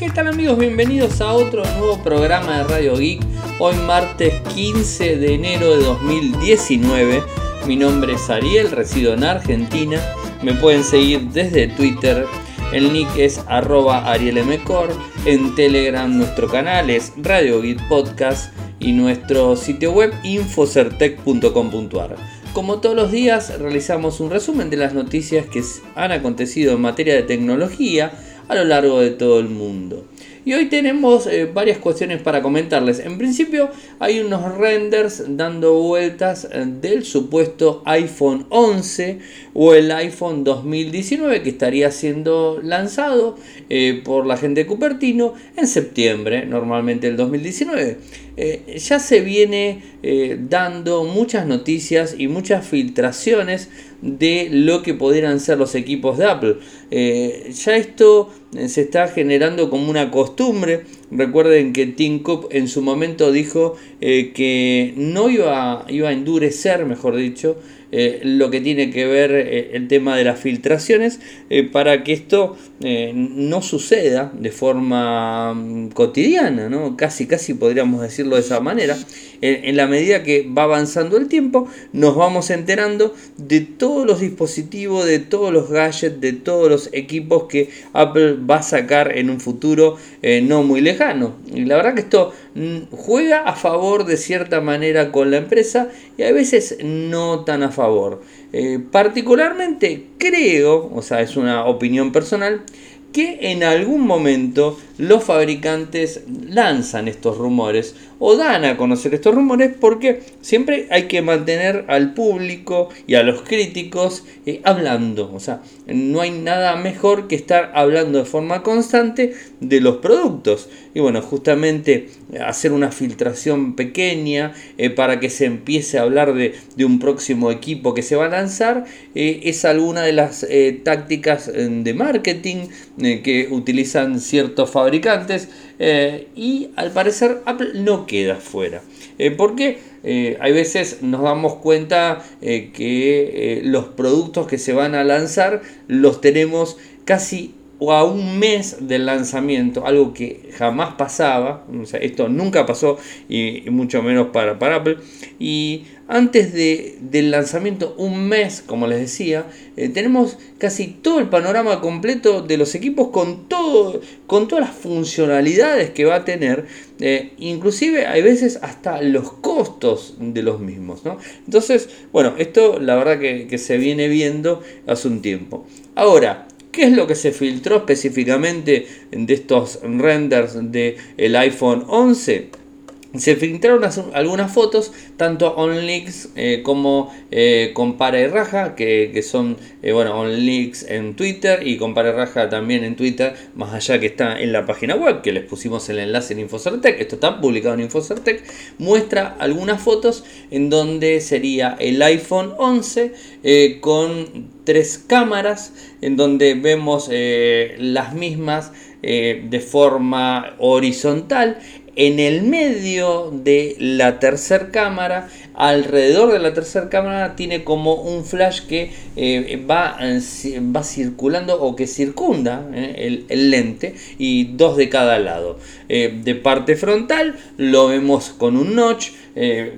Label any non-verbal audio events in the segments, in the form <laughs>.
¿Qué tal amigos? Bienvenidos a otro nuevo programa de Radio Geek. Hoy martes 15 de enero de 2019. Mi nombre es Ariel, resido en Argentina. Me pueden seguir desde Twitter. El nick es arroba arielmcor. En Telegram nuestro canal es Radio Geek Podcast. Y nuestro sitio web infocertec.com.ar. Como todos los días realizamos un resumen de las noticias que han acontecido en materia de tecnología a lo largo de todo el mundo. Y hoy tenemos eh, varias cuestiones para comentarles. En principio hay unos renders dando vueltas eh, del supuesto iPhone 11 o el iPhone 2019 que estaría siendo lanzado eh, por la gente de Cupertino en septiembre, normalmente el 2019. ya se viene dando muchas noticias y muchas filtraciones de lo que pudieran ser los equipos de Apple. Eh, ya esto eh, se está generando como una costumbre. Recuerden que Tim Cook en su momento dijo eh, que no iba, iba a endurecer, mejor dicho, eh, lo que tiene que ver eh, el tema de las filtraciones para que esto no suceda de forma mm, cotidiana, ¿no? casi casi podríamos decirlo de esa manera. En, la medida que va avanzando el tiempo, nos vamos enterando de todos los dispositivos, de todos los gadgets, de todos los equipos que Apple va a sacar en un futuro no muy lejano. Y la verdad que esto mm, juega a favor de cierta manera con la empresa y a veces no tan a favor. Eh, particularmente creo, o sea, es una opinión personal, que en algún momento los fabricantes lanzan estos rumores o dan a conocer estos rumores porque siempre hay que mantener al público y a los críticos eh, hablando. O sea, no hay nada mejor que estar hablando de forma constante de los productos. Y bueno, justamente hacer una filtración pequeña eh, para que se empiece a hablar de, un próximo equipo que se va a lanzar eh, es alguna de las tácticas de marketing que utilizan ciertos fabricantes eh, y al parecer Apple no queda fuera. Eh, porque eh, hay veces nos damos cuenta que los productos que se van a lanzar los tenemos casi o a un mes del lanzamiento, algo que jamás pasaba, esto nunca pasó y, mucho menos para, para, Apple. Y antes de, del lanzamiento, un mes, como les decía, eh, tenemos casi todo el panorama completo de los equipos con, todo, con todas las funcionalidades que va a tener, eh, inclusive hay veces hasta los costos de los mismos. Entonces, bueno, esto la verdad que, que se viene viendo hace un tiempo. Ahora, ¿Qué es lo que se filtró específicamente de estos renders del el iPhone 11? Se filtraron algunas fotos, tanto OnLeaks eh, como eh, con Para y Raja, que, son, eh, bueno, OnLeaks en Twitter y con Para y Raja también en Twitter, más allá que está en la página web, que les pusimos el enlace en Infocertec, esto está publicado en Infocertec, muestra algunas fotos en donde sería el iPhone 11 con tres cámaras, en donde vemos las mismas de forma horizontal en el medio de la tercera cámara, alrededor de la tercera cámara, tiene como un flash que eh, va, va circulando o que circunda eh, el, lente y dos de cada lado. Eh, de parte frontal lo vemos con un notch.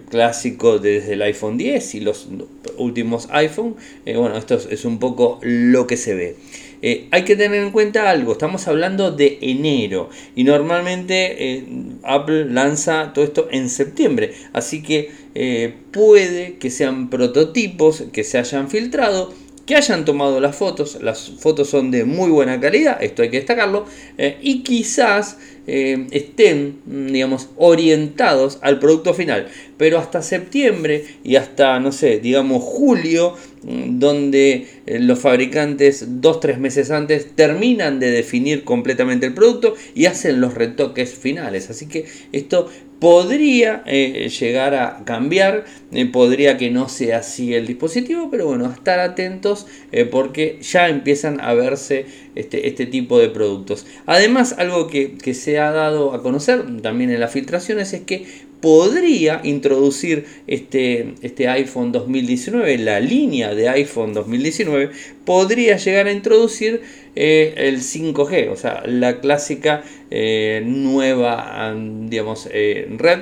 clásico desde el iPhone 10 y los últimos iPhone. bueno, esto es un poco lo que se ve. Eh, hay que tener en cuenta algo, estamos hablando de enero y normalmente eh, Apple lanza todo esto en septiembre, así que eh, puede que sean prototipos que se hayan filtrado que hayan tomado las fotos, las fotos son de muy buena calidad, esto hay que destacarlo, y quizás eh, estén, digamos, orientados al producto final, pero hasta septiembre y hasta, no sé, digamos, julio, mm, donde eh, los fabricantes dos, tres meses antes terminan de definir completamente el producto y hacen los retoques finales, así que esto podría llegar a cambiar, podría que no sea así el dispositivo, pero bueno, estar atentos eh, porque ya empiezan a verse este, este tipo de productos. Además, algo que, se ha dado a conocer también en las filtraciones es que podría introducir este, este iPhone 2019, la línea de iPhone 2019, podría llegar a introducir eh, el 5G, o sea, la clásica eh, nueva digamos, eh, red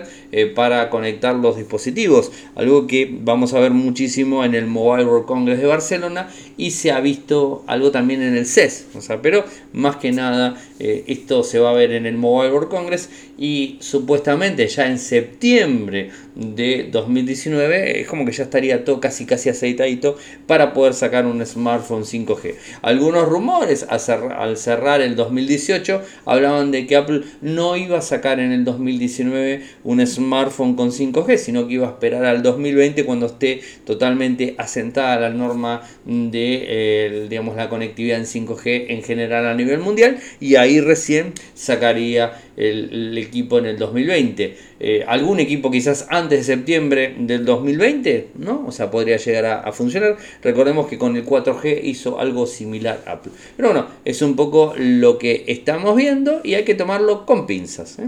para conectar los dispositivos, algo que vamos a ver muchísimo en el Mobile World Congress de Barcelona y se ha visto algo también en el CES, o sea, pero más que nada esto se va a ver en el Mobile World Congress y supuestamente ya en septiembre de 2019 es como que ya estaría todo casi casi aceitadito para poder sacar un smartphone 5G. Algunos rumores al cerrar el 2018 hablaban de que Apple no iba a sacar en el 2019 un smartphone con 5G, sino que iba a esperar al 2020 cuando esté totalmente asentada la norma de digamos, la conectividad en 5G en general a nivel mundial y ahí recién sacaría el, equipo en el 2020. Eh, algún equipo quizás antes de septiembre del 2020, ¿no? O sea, podría llegar a, funcionar. Recordemos que con el 4G hizo algo similar Apple. Pero bueno, es un poco lo que estamos viendo y hay que tomarlo con pinzas. ¿eh?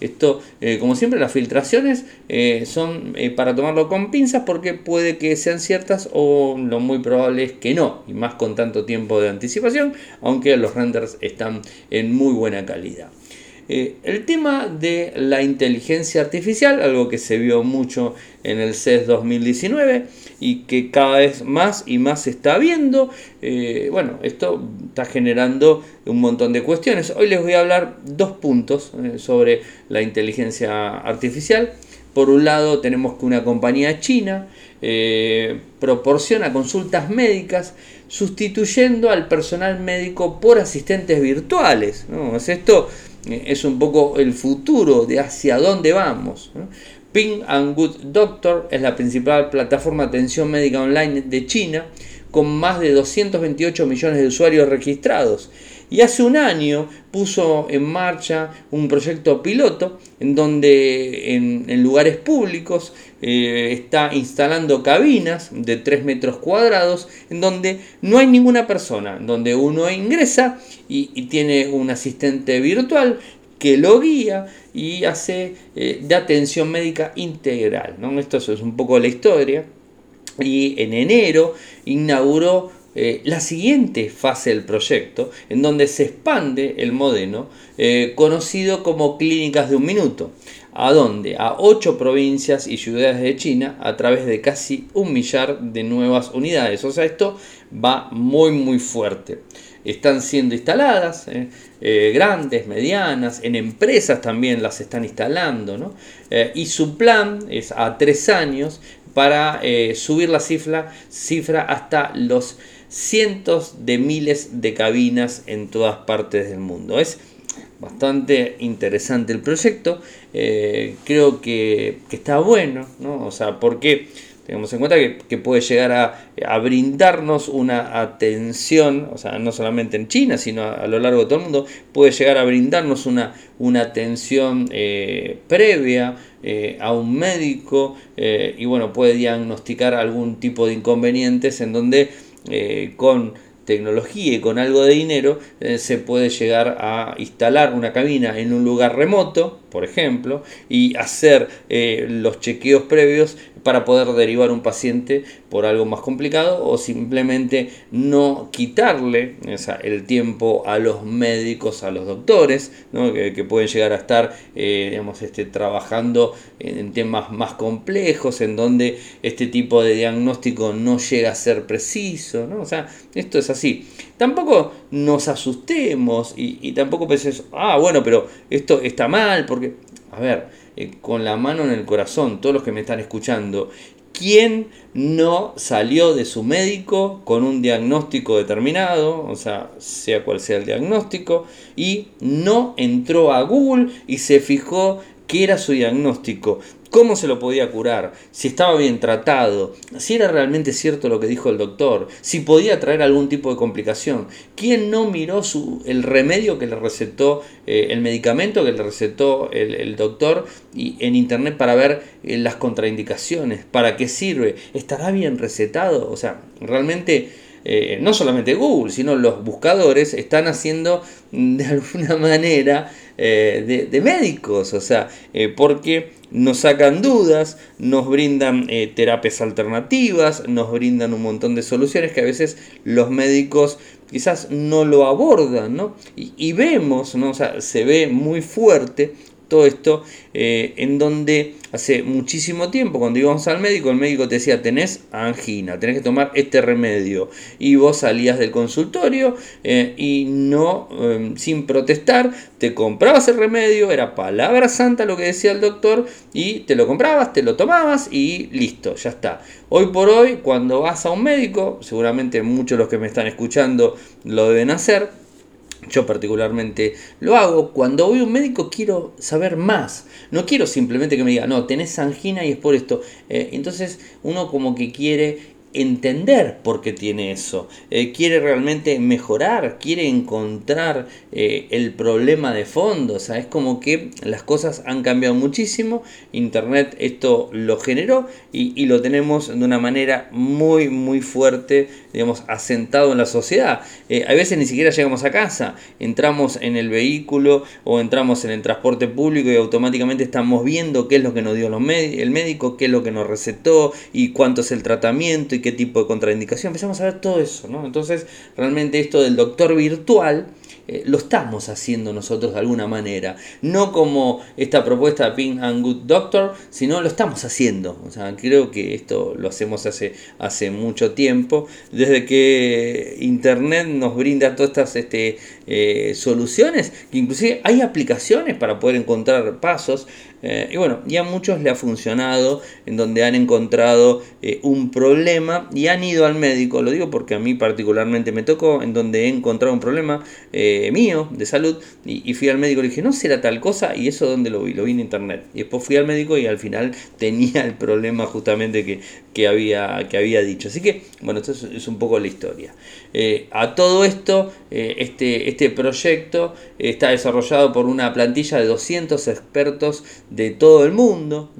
Esto, eh, como siempre, las filtraciones son para tomarlo con pinzas porque puede que sean ciertas o lo muy probable es que no. Y más con tanto tiempo de anticipación, aunque los renders están en muy buena calidad. Eh, el tema de la inteligencia artificial, algo que se vio mucho en el CES 2019 y que cada vez más y más se está viendo, eh, bueno, esto está generando un montón de cuestiones. Hoy les voy a hablar dos puntos eh, sobre la inteligencia artificial. Por un lado tenemos que una compañía china proporciona consultas médicas sustituyendo al personal médico por asistentes virtuales. ¿no? Esto eh, es un poco el futuro de hacia dónde vamos. Ping and Good Doctor es la principal plataforma de atención médica online de China, con más de 228 millones de usuarios registrados. Y hace un año puso en marcha un proyecto piloto en donde en, lugares públicos eh, está instalando cabinas de 3 metros cuadrados en donde no hay ninguna persona, donde uno ingresa y, tiene un asistente virtual que lo guía y hace eh, de atención médica integral. ¿no? Esto es un poco la historia. Y en enero inauguró eh, la siguiente fase del proyecto, en donde se expande el modelo eh, conocido como clínicas de un minuto. ¿A dónde? A ocho provincias y ciudades de China a través de casi un millar de nuevas unidades. O sea, esto va muy muy fuerte. Están siendo instaladas, eh, grandes, medianas, en empresas también las están instalando. y su plan es a tres años para subir la cifra, cifra hasta los cientos de miles de cabinas en todas partes del mundo. Es bastante interesante el proyecto, eh, creo que, está bueno, ¿no? O sea, porque tengamos en cuenta que, puede llegar a, brindarnos una atención, o sea, no solamente en China, sino a, lo largo de todo el mundo, puede llegar a brindarnos una, una atención eh, previa eh, a un médico y bueno, puede diagnosticar algún tipo de inconvenientes en donde eh, con tecnología y con algo de dinero eh, se puede llegar a instalar una cabina en un lugar remoto, por ejemplo, y hacer eh, los chequeos previos para poder derivar un paciente por algo más complicado o simplemente no quitarle el tiempo a los médicos, a los doctores, que, pueden llegar a estar eh, digamos, este, trabajando en, temas más complejos, en donde este tipo de diagnóstico no llega a ser preciso. ¿no? O sea, esto es así. Tampoco nos asustemos y, tampoco pensemos, ah, bueno, pero esto está mal, porque, a ver, eh, con la mano en el corazón, todos los que me están escuchando, ¿quién no salió de su médico con un diagnóstico determinado, o sea, sea cual sea el diagnóstico, y no entró a Google y se fijó qué era su diagnóstico? Cómo se lo podía curar, si estaba bien tratado, si era realmente cierto lo que dijo el doctor, si podía traer algún tipo de complicación. ¿Quién no miró su, el remedio que le recetó, eh, el medicamento que le recetó el, doctor y, en internet para ver eh, las contraindicaciones? ¿Para qué sirve? ¿Estará bien recetado? O sea, realmente eh, no solamente Google, sino los buscadores están haciendo de alguna <laughs> manera de, médicos, o sea, porque nos sacan dudas, nos brindan terapias alternativas, nos brindan un montón de soluciones que a veces los médicos quizás no lo abordan, ¿no? Y, vemos, ¿no? O sea, se ve muy fuerte todo esto, eh, en donde hace muchísimo tiempo, cuando íbamos al médico, el médico te decía, tenés angina, tenés que tomar este remedio. Y vos salías del consultorio eh, y no, em, sin protestar, te comprabas el remedio, era palabra santa lo que decía el doctor, y te lo comprabas, te lo tomabas y listo, ya está. Hoy por hoy, cuando vas a un médico, seguramente muchos de los que me están escuchando lo deben hacer, yo particularmente lo hago. Cuando voy a un médico quiero saber más. No quiero simplemente que me diga, no, tenés angina y es por esto. Eh, entonces uno como que quiere entender por qué tiene eso, eh, quiere realmente mejorar, quiere encontrar eh, el problema de fondo, o sea, es como que las cosas han cambiado muchísimo, Internet esto lo generó y, lo tenemos de una manera muy, muy fuerte, digamos, asentado en la sociedad. Eh, a veces ni siquiera llegamos a casa, entramos en el vehículo o entramos en el transporte público y automáticamente estamos viendo qué es lo que nos dio el médico, qué es lo que nos recetó y cuánto es el tratamiento qué tipo de contraindicación. Empezamos a ver todo eso, ¿no? Entonces, realmente esto del doctor virtual eh, lo estamos haciendo nosotros de alguna manera. No como esta propuesta de Pink and Good Doctor, sino lo estamos haciendo. O sea, creo que esto lo hacemos hace, hace mucho tiempo. Desde que Internet nos brinda todas estas este, eh, soluciones, que inclusive hay aplicaciones para poder encontrar pasos. Eh, y bueno, ya a muchos le ha funcionado en donde han encontrado eh, un problema y han ido al médico. Lo digo porque a mí particularmente me tocó, en donde he encontrado un problema eh, mío de salud y, fui al médico y le dije, no será tal cosa. Y eso donde lo vi, lo vi en internet. Y después fui al médico y al final <laughs> tenía el problema justamente que, que, había, que había dicho. Así que, bueno, esto es, un poco la historia. a todo esto, este, este proyecto está desarrollado por una plantilla de 200 expertos de todo el mundo,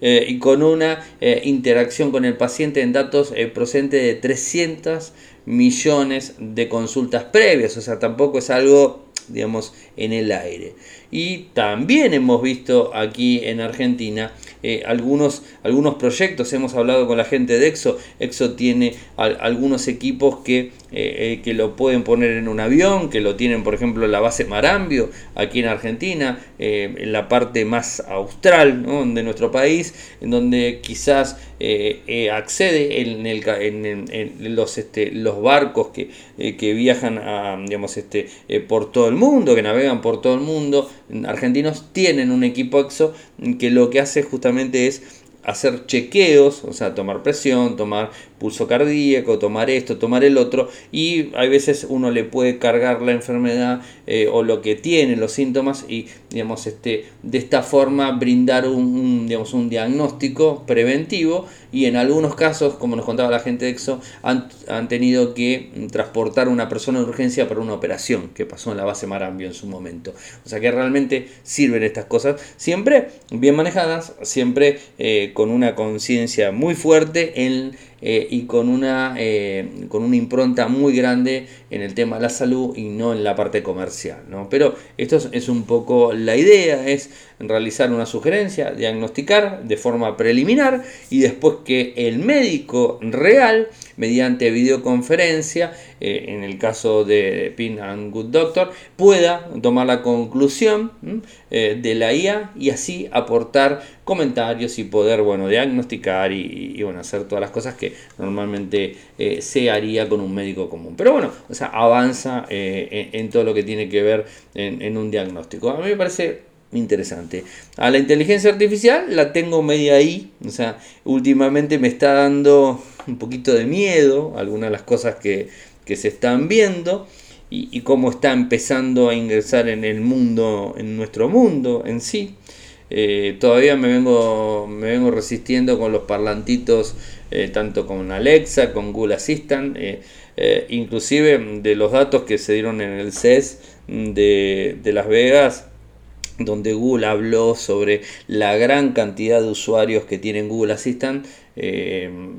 eh, y con una eh, interacción con el paciente en datos eh, procedentes de 300 millones de consultas previas, o sea, tampoco es algo, digamos, en el aire. Y también hemos visto aquí en Argentina eh, algunos, algunos proyectos, hemos hablado con la gente de EXO, EXO tiene algunos equipos que, eh, eh, que lo pueden poner en un avión, que lo tienen por ejemplo en la base Marambio, aquí en Argentina, en la parte más austral de nuestro país, en donde quizás accede en, este, los barcos que, viajan este, por todo el mundo, que navegan por todo el mundo, argentinos tienen un equipo EXO que lo que hace justamente es hacer chequeos, o sea, tomar presión, tomar pulso cardíaco, tomar esto, tomar el otro, y hay veces uno le puede cargar la enfermedad eh, o lo que tiene, los síntomas, y digamos, este, de esta forma brindar un, digamos, un diagnóstico preventivo, y en algunos casos, como nos contaba la gente de EXO, han, han tenido que transportar a una persona de urgencia para una operación que pasó en la base Marambio en su momento. O sea que realmente sirven estas cosas, siempre bien manejadas, siempre eh, con una conciencia muy fuerte en eh, y con una, eh, con una impronta muy grande en el tema de la salud y no en la parte comercial. ¿no? Pero esto es, un poco la idea, es realizar una sugerencia, diagnosticar de forma preliminar y después que el médico real, mediante videoconferencia, eh, en el caso de Pin and Good Doctor, pueda tomar la conclusión de la IA y así aportar comentarios y poder bueno, diagnosticar y, bueno, hacer todas las cosas que normalmente eh, se haría con un médico común. Pero bueno, avanza eh, en, todo lo que tiene que ver en, un diagnóstico. A mí me parece interesante. A la inteligencia artificial la tengo media ahí, o sea, últimamente me está dando un poquito de miedo algunas de las cosas que, se están viendo y, cómo está empezando a ingresar en el mundo, en nuestro mundo en sí. Eh, todavía me vengo, me vengo resistiendo con los parlantitos, eh, tanto con Alexa, con Google Assistant, inclusive de los datos que se dieron en el CES de, de Las Vegas, donde Google habló sobre la gran cantidad de usuarios que tienen Google Assistant,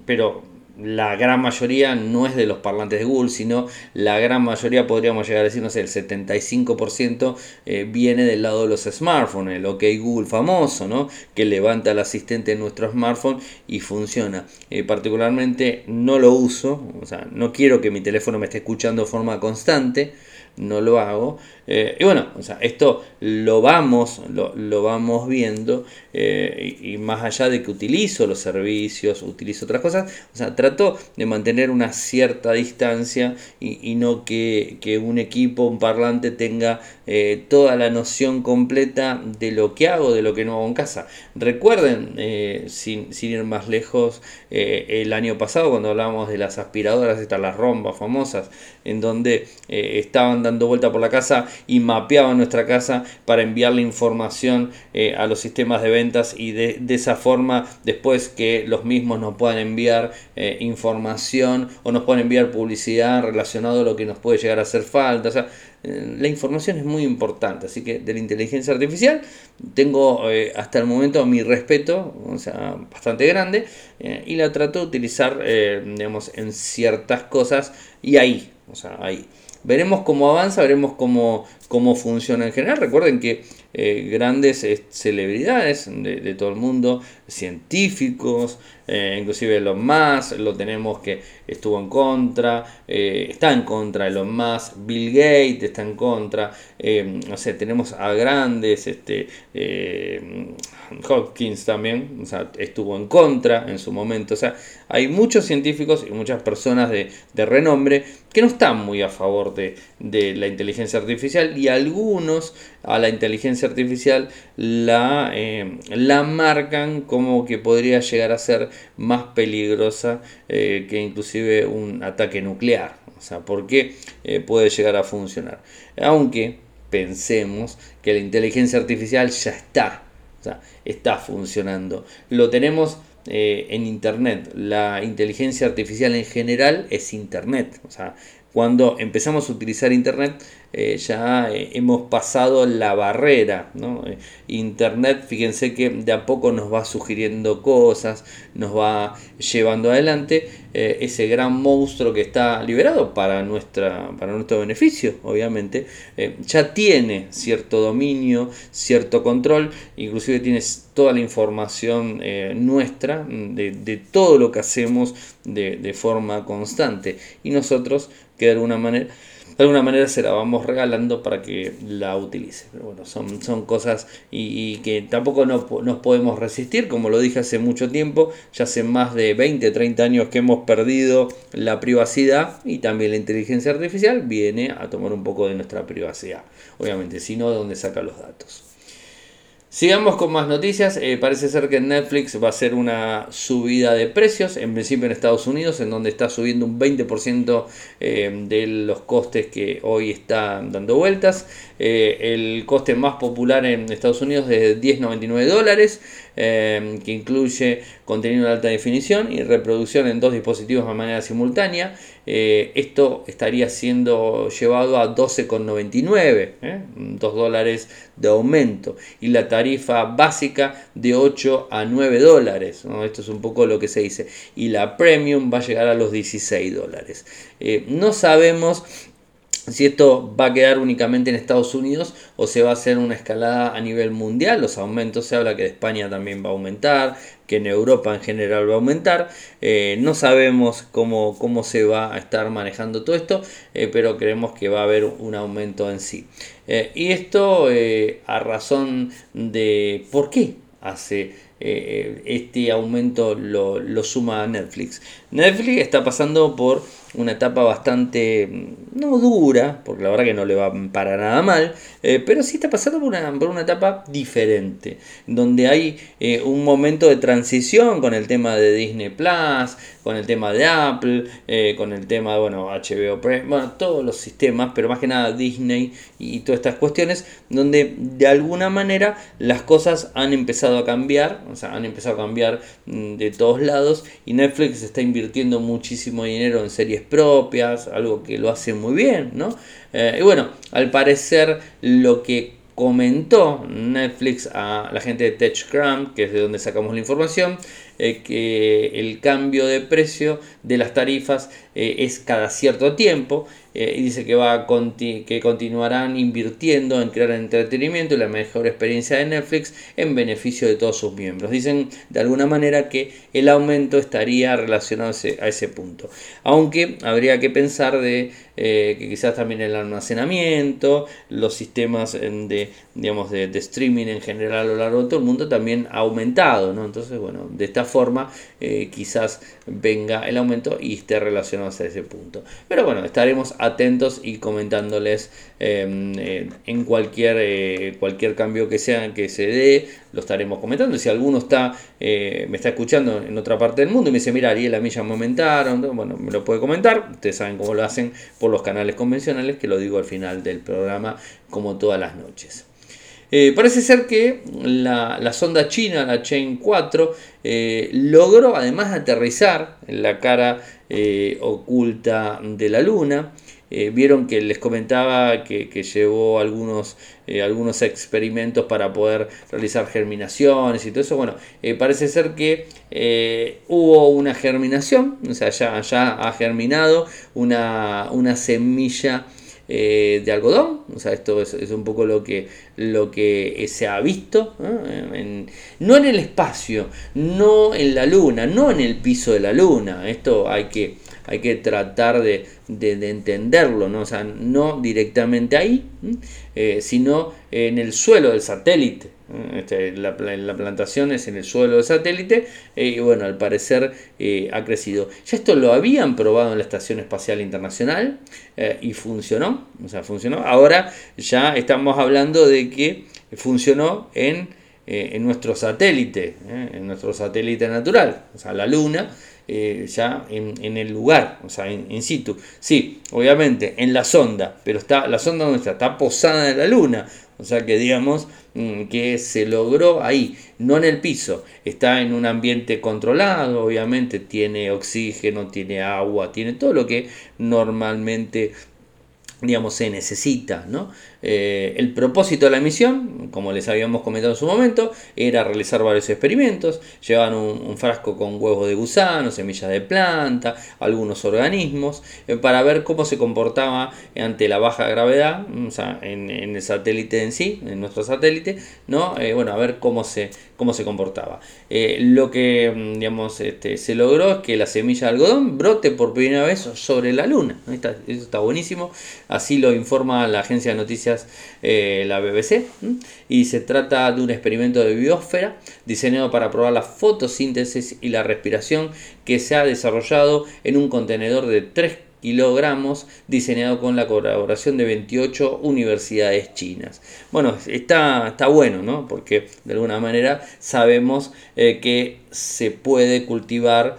pero la gran mayoría no es de los parlantes de Google, sino la gran mayoría, podríamos llegar a decir, no sé, el 75% eh, viene del lado de los smartphones, el OK Google famoso, ¿no? Que levanta el asistente en nuestro smartphone y funciona. Eh, particularmente no lo uso, o sea, no quiero que mi teléfono me esté escuchando de forma constante no lo hago. Eh, y bueno, o sea, esto lo vamos, lo, vamos viendo eh, y, más allá de que utilizo los servicios, utilizo otras cosas, o sea, trato de mantener una cierta distancia y, no que, un equipo, un parlante tenga eh, toda la noción completa de lo que hago, de lo que no hago en casa. Recuerden, sin, sin, ir más lejos, el año pasado cuando hablábamos de las aspiradoras, estas las rombas famosas, en donde estaban dando vuelta por la casa y mapeaban nuestra casa para enviarle información eh, a los sistemas de ventas y de, esa forma después que los mismos nos puedan enviar eh, información o nos puedan enviar publicidad relacionado a lo que nos puede llegar a hacer falta. O sea, eh, la información es muy importante, así que de la inteligencia artificial tengo hasta el momento mi respeto, o sea, bastante grande, y la trato de utilizar, digamos, en ciertas cosas y ahí, o sea, ahí. Veremos cómo avanza, veremos cómo, cómo funciona en general. Recuerden que eh, grandes eh, celebridades de, todo el mundo, científicos, eh, inclusive los más, lo tenemos que estuvo en contra, está en contra de los más, Bill Gates está en contra, no sé, tenemos a grandes, este, Hopkins también, estuvo en contra en su momento, o sea, hay muchos científicos y muchas personas de, renombre que no están muy a favor de, de la inteligencia artificial y algunos a la inteligencia artificial la, eh, la marcan como que podría llegar a ser más peligrosa eh, que inclusive un ataque nuclear. O sea, ¿por qué eh, puede llegar a funcionar? Aunque pensemos que la inteligencia artificial ya está, o sea, está funcionando. Lo tenemos en Internet. La inteligencia artificial en general es Internet. O sea, cuando empezamos a utilizar Internet, eh, ya eh, hemos pasado la barrera. Eh, Internet, fíjense que de a poco nos va sugiriendo cosas, nos va llevando adelante ese gran monstruo que está liberado para, nuestra, para nuestro beneficio, obviamente. ya tiene cierto dominio, cierto control, inclusive tiene toda la información nuestra de, todo lo que hacemos de, de forma constante. Y nosotros, que de alguna manera de alguna manera se la vamos regalando para que la utilice. Pero bueno, son, son cosas y, que tampoco nos podemos resistir, como lo dije hace mucho tiempo, ya hace más de 20, 30 años que hemos perdido la privacidad y también la inteligencia artificial viene a tomar un poco de nuestra privacidad. Obviamente, si no, ¿de dónde saca los datos? Sigamos con más noticias. Eh, parece ser que Netflix va a hacer una subida de precios, en principio en Estados Unidos, en donde está subiendo un 20% eh, de los costes que hoy están dando vueltas. Eh, el coste más popular en Estados Unidos es de 10,99 dólares, que incluye contenido de alta definición y reproducción en dos dispositivos de manera simultánea. esto estaría siendo llevado a 12,99, 2 dólares de aumento. Y la tarifa básica de 8 a 9 dólares. Esto es un poco lo que se dice. Y la premium va a llegar a los 16 dólares. Eh, no sabemos si esto va a quedar únicamente en Estados Unidos o se va a hacer una escalada a nivel mundial. Los aumentos se habla que de España también va a aumentar, que en Europa en general va a aumentar. Eh, no sabemos cómo, cómo, se va a estar manejando todo esto, eh, pero creemos que va a haber un aumento en sí. Eh, y esto a razón de por qué hace este aumento lo, lo suma Netflix. Netflix está pasando por una etapa bastante, mm, no dura, porque la verdad que no le va para nada mal, eh, pero sí está pasando por una, por una etapa diferente, donde hay eh, un momento de transición con el tema de Disney Plus, con el tema de Apple, eh, con el tema bueno, HBO bueno, todos los sistemas, pero más que nada Disney y, todas estas cuestiones, donde de alguna manera las cosas han empezado a cambiar, o sea, han empezado a cambiar mm, de todos lados y Netflix está invirtiendo muchísimo dinero en series propias, algo que lo hace muy bien, ¿no? Eh, y bueno, al parecer lo que comentó Netflix a la gente de TechCrunch, que es de donde sacamos la información, que el cambio de precio de las tarifas es cada cierto tiempo eh, y dice que, va que continuarán invirtiendo en crear entretenimiento y la mejor experiencia de Netflix en beneficio de todos sus miembros. Dicen de alguna manera que el aumento estaría relacionado a ese, punto. Aunque habría que pensar de eh, que quizás también el almacenamiento, los sistemas de, digamos, de, streaming en general a lo largo de todo el mundo también ha aumentado. ¿no? Entonces, bueno, de esta forma eh, quizás venga el aumento y esté relacionado a ese punto. Pero bueno, estaremos atentos y comentándoles em, eh, en cualquier, eh, cualquier cambio que sea que se dé, lo estaremos comentando. Si alguno está, eh, me está escuchando en otra parte del mundo y me dice, mira, Ariel, a mí ya me aumentaron, bueno, me lo puede comentar. Ustedes saben cómo lo hacen por los canales convencionales, que lo digo al final del programa, como todas las noches. parece ser que la, la, sonda china, la Chain 4, logró además aterrizar en la cara oculta de la Luna. Eh, vieron que les comentaba que, llevó algunos, eh, algunos experimentos para poder realizar germinaciones y todo eso. Bueno, eh, parece ser que hubo una germinación, o sea, ya, ya ha germinado una, una semilla de algodón. O sea, esto es, un poco lo que, lo que se ha visto. no en el espacio, no en la luna, no en el piso de la luna. Esto hay que hay que tratar de, entenderlo, ¿no? O sea, no directamente ahí, eh, sino en el suelo del satélite. Este, la, plantación es en el suelo del satélite eh, y bueno, al parecer eh, ha crecido. Ya esto lo habían probado en la Estación Espacial Internacional y funcionó, o sea, funcionó. Ahora ya estamos hablando de que funcionó en, en nuestro satélite, en nuestro satélite natural, o sea, la Luna. Eh, ya en, el lugar, o sea, in, situ. Sí, obviamente, en la sonda, pero está, la sonda donde está, está posada en la luna. O sea que digamos mm, que se logró ahí, no en el piso. Está en un ambiente controlado, obviamente tiene oxígeno, tiene agua, tiene todo lo que normalmente digamos, se necesita. ¿no? Eh, el propósito de la misión, como les habíamos comentado en su momento, era realizar varios experimentos. Llevaban un, frasco con huevos de gusano, semillas de planta, algunos organismos, eh, para ver cómo se comportaba ante la baja gravedad, o sea, en, el satélite en sí, en nuestro satélite, ¿no? Eh, bueno, a ver cómo se, cómo se comportaba. lo que mm, digamos, este, se logró es que la semilla de algodón brote por primera vez sobre la luna. eso está buenísimo. Así lo informa la agencia de noticias, eh, la BBC. Y se trata de un experimento de biosfera diseñado para probar la fotosíntesis y la respiración que se ha desarrollado en un contenedor de 3 kilogramos diseñado con la colaboración de 28 universidades chinas. Bueno, está, está bueno, ¿no? Porque de alguna manera sabemos eh, que se puede cultivar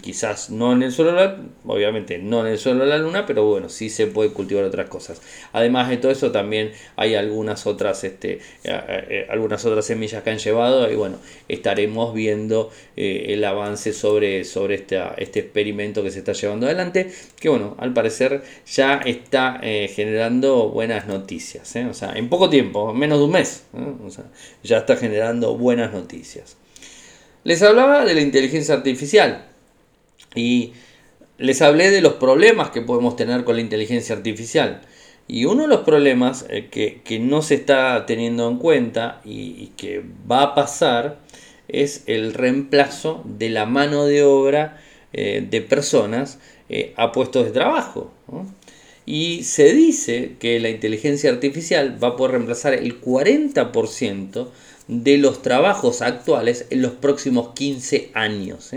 quizás no en el suelo, obviamente no en el suelo de la luna, pero bueno, sí se puede cultivar otras cosas. Además de todo eso, también hay algunas otras, este, eh, eh, algunas otras semillas que han llevado y bueno, estaremos viendo eh, el avance sobre, sobre este experimento que se está llevando adelante, que bueno, al parecer ya está generando buenas noticias, o sea, en poco tiempo, menos de un mes, ya está generando buenas noticias. Les hablaba de la inteligencia artificial. Y les hablé de los problemas que podemos tener con la inteligencia artificial. Y uno de los problemas eh, que, no se está teniendo en cuenta y, que va a pasar es el reemplazo de la mano de obra eh, de personas eh, a puestos de trabajo. Y se dice que la inteligencia artificial va a poder reemplazar el 40% de los trabajos actuales en los próximos 15 años.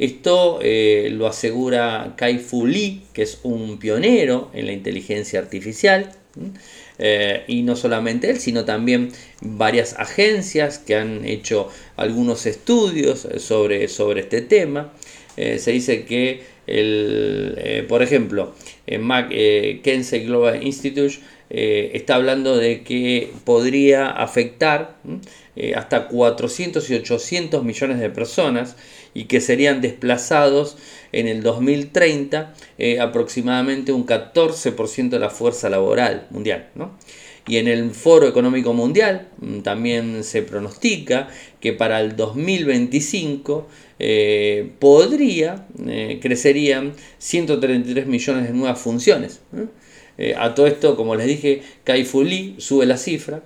Esto eh, lo asegura Kai Fu Lee, que es un pionero en la inteligencia artificial. Eh, y no solamente él, sino también varias agencias que han hecho algunos estudios sobre, sobre este tema. Eh, se dice que, el, por ejemplo, en Kensei Global Institute está hablando de que podría afectar hasta 400 y 800 millones de personas y que serían desplazados en el 2030 eh, aproximadamente un 14% de la fuerza laboral mundial. Y en el Foro Económico Mundial mm, también se pronostica que para el 2025 eh, podría, eh, crecerían 133 millones de nuevas funciones. Eh, a todo esto, como les dije, Kai Fu Lee sube la cifra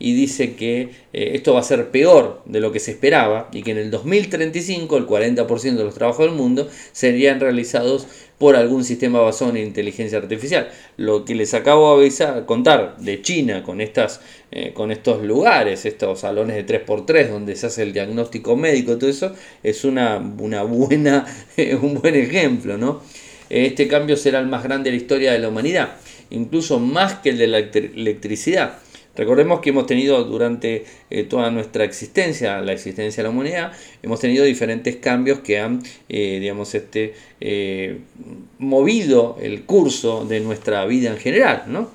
y dice que eh, esto va a ser peor de lo que se esperaba y que en el 2035 el 40% de los trabajos del mundo serían realizados por algún sistema basado en inteligencia artificial. Lo que les acabo de avisar, contar de China con, estas, eh, con estos lugares, estos salones de 3x3 donde se hace el diagnóstico médico, todo eso, es una, una buena, <laughs> un buen ejemplo. ¿no? Este cambio será el más grande de la historia de la humanidad incluso más que el de la electricidad. Recordemos que hemos tenido durante eh, toda nuestra existencia, la existencia de la humanidad, hemos tenido diferentes cambios que han, eh, digamos, este, eh, movido el curso de nuestra vida en general. ¿no?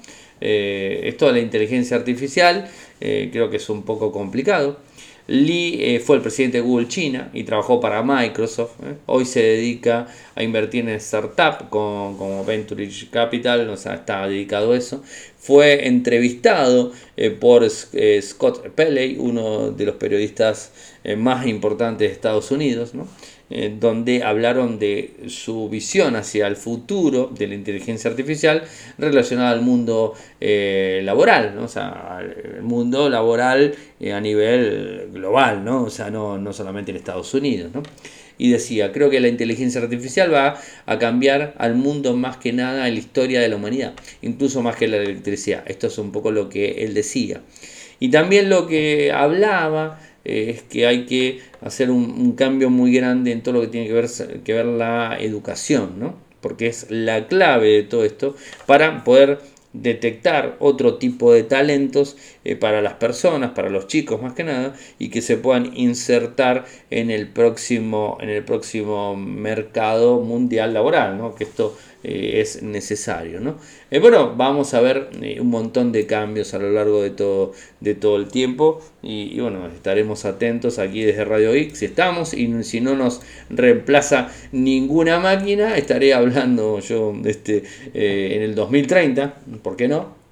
esto de la inteligencia artificial creo que es un poco complicado. Lee eh, fue el presidente de Google China y trabajó para Microsoft. ¿eh? Hoy se dedica a invertir en startup con, como Venture Capital, o sea, está dedicado a eso. Fue entrevistado eh, por Scott Pelley, uno de los periodistas más importantes de Estados Unidos. ¿no? Eh, donde hablaron de su visión hacia el futuro de la inteligencia artificial relacionada al mundo eh, laboral, ¿no? o sea, el mundo laboral eh, a nivel global, ¿no? o sea, no, no solamente en Estados Unidos. ¿no? y decía, creo que la inteligencia artificial va a cambiar al mundo más que nada en la historia de la humanidad, incluso más que la electricidad. Esto es un poco lo que él decía. Y también lo que hablaba es que hay que hacer un, cambio muy grande en todo lo que tiene que ver, que ver la educación, ¿no? porque es la clave de todo esto para poder detectar otro tipo de talentos eh, para las personas, para los chicos más que nada, y que se puedan insertar en el próximo, en el próximo mercado mundial laboral, ¿no? que esto eh, es necesario. ¿no? Eh, bueno, vamos a ver un montón de cambios a lo largo de todo, de todo el tiempo y, bueno, estaremos atentos aquí desde Radio X si estamos y si no nos reemplaza ninguna máquina, estaré hablando yo este, en el 2030 ¿por qué no?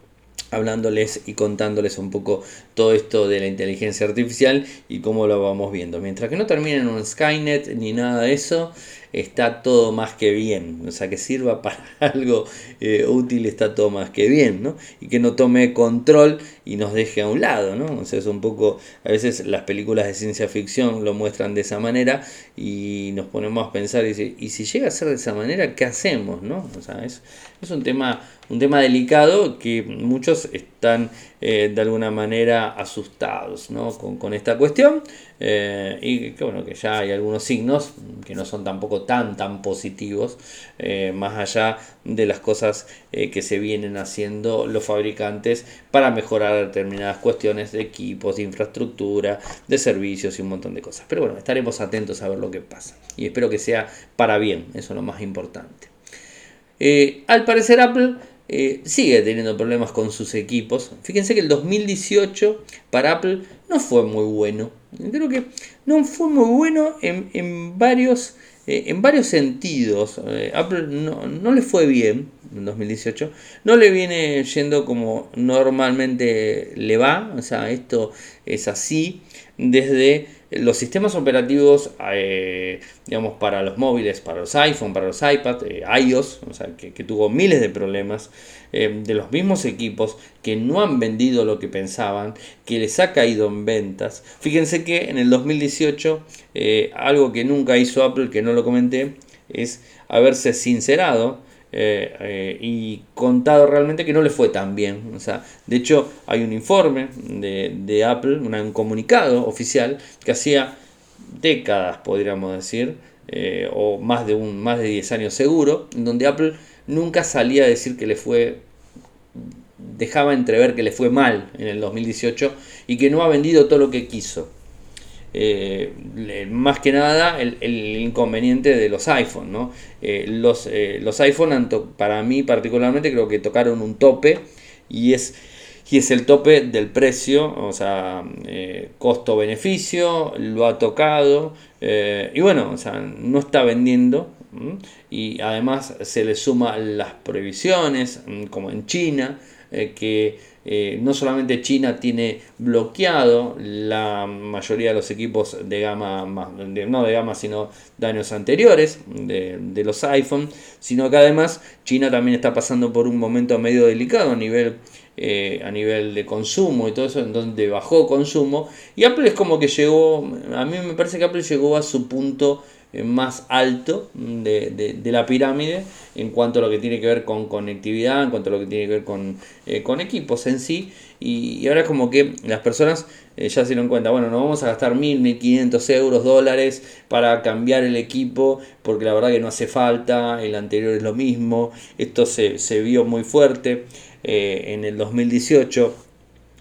hablándoles y contándoles un poco todo esto de la inteligencia artificial y cómo lo vamos viendo. Mientras que no terminen un Skynet ni nada de eso, está todo más que bien. O sea, que sirva <laughs> para algo eh, útil está todo más que bien, ¿no? Y que no tome control y nos deje a un lado, ¿no? O sea, es un poco, a veces las películas de ciencia ficción lo muestran de esa manera y nos ponemos a pensar, y, y si llega a ser de esa manera, ¿qué hacemos, no? O sea, es, es un tema un tema delicado que muchos están eh, de alguna manera asustados con, esta cuestión eh, y que bueno que ya hay algunos signos que no son tampoco tan tan positivos eh, más allá de las cosas que se vienen haciendo los fabricantes para mejorar determinadas cuestiones de equipos, de infraestructura, de servicios y un montón de cosas. Pero bueno, estaremos atentos a ver lo que pasa y espero que sea para bien, eso es lo más importante. al parecer Apple eh, sigue teniendo problemas con sus equipos. Fíjense que el 2018 para Apple no fue muy bueno. Creo que no fue muy bueno en, varios, eh, en varios sentidos. Eh, Apple no, no, le fue bien en 2018. No le viene yendo como normalmente le va. O sea, esto es así desde los sistemas operativos, eh, digamos, para los móviles, para los iPhone, para los iPad, eh, iOS, o sea, que, tuvo miles de problemas, eh, de los mismos equipos que no han vendido lo que pensaban, que les ha caído en ventas. Fíjense que en el 2018, algo que nunca hizo Apple, que no lo comenté, es haberse sincerado eh, eh, y contado realmente que no le fue tan bien. O sea, de hecho, hay un informe de, Apple, un comunicado oficial que hacía décadas, podríamos decir, eh, o más de, un, más de 10 años seguro, donde Apple nunca salía a decir que le fue dejaba entrever que le fue mal en el 2018 y que no ha vendido todo lo que quiso. Eh, más que nada el, inconveniente de los iPhone. Eh, los, eh, los iPhone, para mí particularmente, creo que tocaron un tope y es, y es el tope del precio, o sea, costo-beneficio, lo ha tocado y bueno, o sea, no está vendiendo. Y además se le suma las prohibiciones, como en China, que no solamente China tiene bloqueado la mayoría de los equipos de gama, no de gama, sino de años anteriores de, de los iPhone, sino que además China también está pasando por un momento medio delicado a nivel eh, a nivel de consumo y todo eso, en donde bajó consumo. Y Apple es como que llegó, a mí me parece que Apple llegó a su punto eh, más alto de, la pirámide en cuanto a lo que tiene que ver con conectividad, en cuanto a lo que tiene que ver con, eh, con equipos en sí. Y, ahora es como que las personas ya se dieron cuenta, bueno, no vamos a gastar mil, mil quinientos euros, dólares para cambiar el equipo, porque la verdad que no hace falta, el anterior es lo mismo, esto se, se vio muy fuerte. Eh, en el 2018.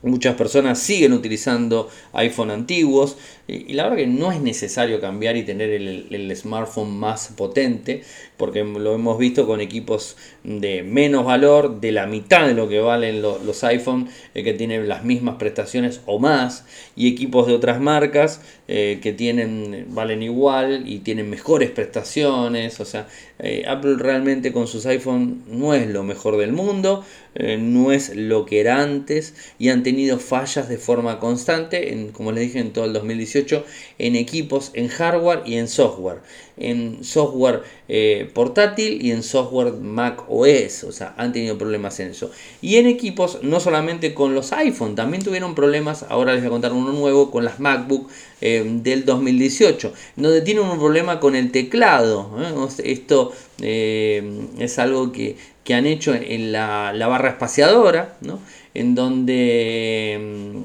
Muchas personas siguen utilizando iPhone antiguos y la verdad que no es necesario cambiar y tener el, smartphone más potente porque lo hemos visto con equipos de menos valor, de la mitad de lo que valen los iPhone eh, que tienen las mismas prestaciones o más y equipos de otras marcas eh, que tienen valen igual y tienen mejores prestaciones. O sea, Apple realmente con sus iPhone no es lo mejor del mundo eh, no es lo que era antes y han tenido fallas de forma constante, en, como les dije, en todo el 2018, en equipos, en hardware y en software. En software eh, portátil y en software Mac OS, o sea, han tenido problemas en eso. Y en equipos, no solamente con los iPhone, también tuvieron problemas, ahora les voy a contar uno nuevo, con las MacBook eh, del 2018, donde tienen un problema con el teclado. Esto es algo que que han hecho en la, barra espaciadora, en donde